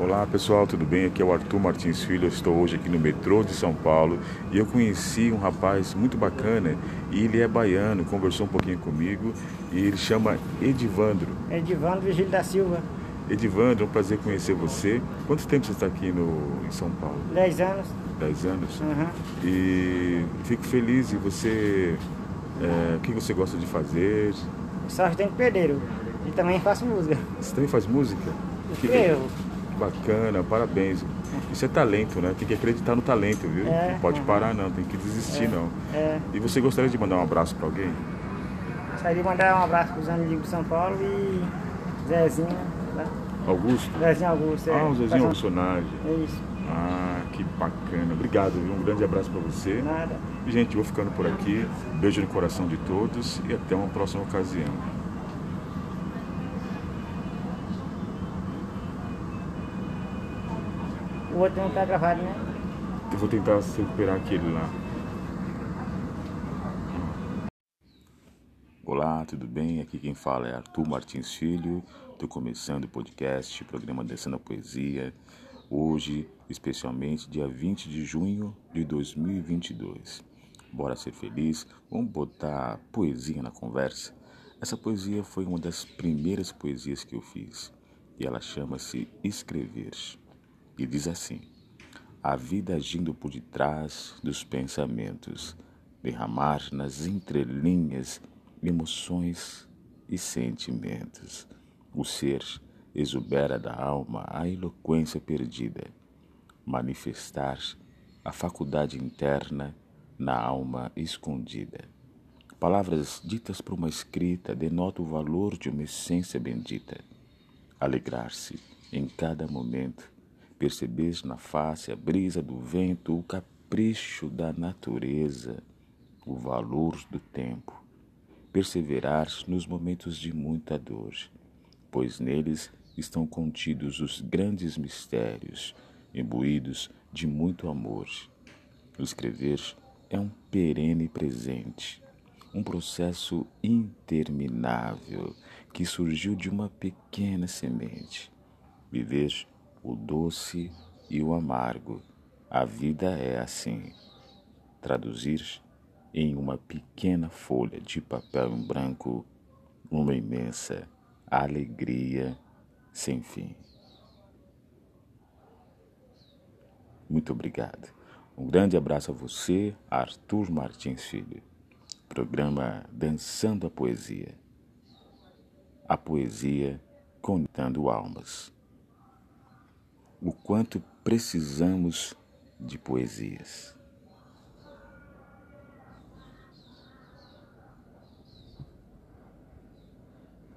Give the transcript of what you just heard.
Olá pessoal, tudo bem? Aqui é o Arthur Martins Filho. Eu estou hoje aqui no metrô de São Paulo e eu conheci um rapaz muito bacana e ele é baiano, conversou um pouquinho comigo e ele chama Edivandro. Edivandro Vigílio da Silva. Edivandro, é um prazer conhecer você. Quanto tempo você está aqui no, em São Paulo? Dez anos. Dez anos? Uhum. E fico feliz e você. É, o que você gosta de fazer? Só ajudante pedreiro. E também faço música. Você também faz música? Que eu. Bacana, parabéns. Isso é talento, né? Tem que acreditar no talento, viu? É, não pode uhum. parar não, tem que desistir É, não. é. E você gostaria de mandar um abraço para alguém? Gostaria de mandar um abraço para os amigos de São Paulo e Zezinho. Tá? Augusto? Zezinho Augusto. é. Ah, o Zezinho é um personagem. É isso. Ah, que bacana. Obrigado, viu? Um grande abraço para você. Nada. E, gente, vou ficando por aqui. Beijo no coração de todos e até uma próxima ocasião. O outro não está gravado, né? Eu vou tentar se recuperar aquele lá. Olá, tudo bem? Aqui quem fala é Arthur Martins Filho. Estou começando o podcast, programa Descendo a Poesia. Hoje, especialmente dia 20 de junho de 2022. Bora ser feliz? Vamos botar poesia na conversa? Essa poesia foi uma das primeiras poesias que eu fiz e ela chama-se Escrever. E diz assim: A vida agindo por detrás dos pensamentos, derramar nas entrelinhas emoções e sentimentos. O ser exubera da alma a eloquência perdida, manifestar a faculdade interna na alma escondida. Palavras ditas por uma escrita denotam o valor de uma essência bendita. Alegrar-se em cada momento, perceber na face a brisa do vento, o capricho da natureza, o valor do tempo. Perseverar nos momentos de muita dor, pois neles estão contidos os grandes mistérios, imbuídos de muito amor. O escrever é um perene presente, um processo interminável que surgiu de uma pequena semente. Viver o doce e o amargo, a vida é assim. Traduzir em uma pequena folha de papel em branco uma imensa alegria sem fim. Muito obrigado. Um grande abraço a você, Arthur Martins Filho. Programa Dançando a Poesia. A poesia conectando almas. O quanto precisamos de poesias.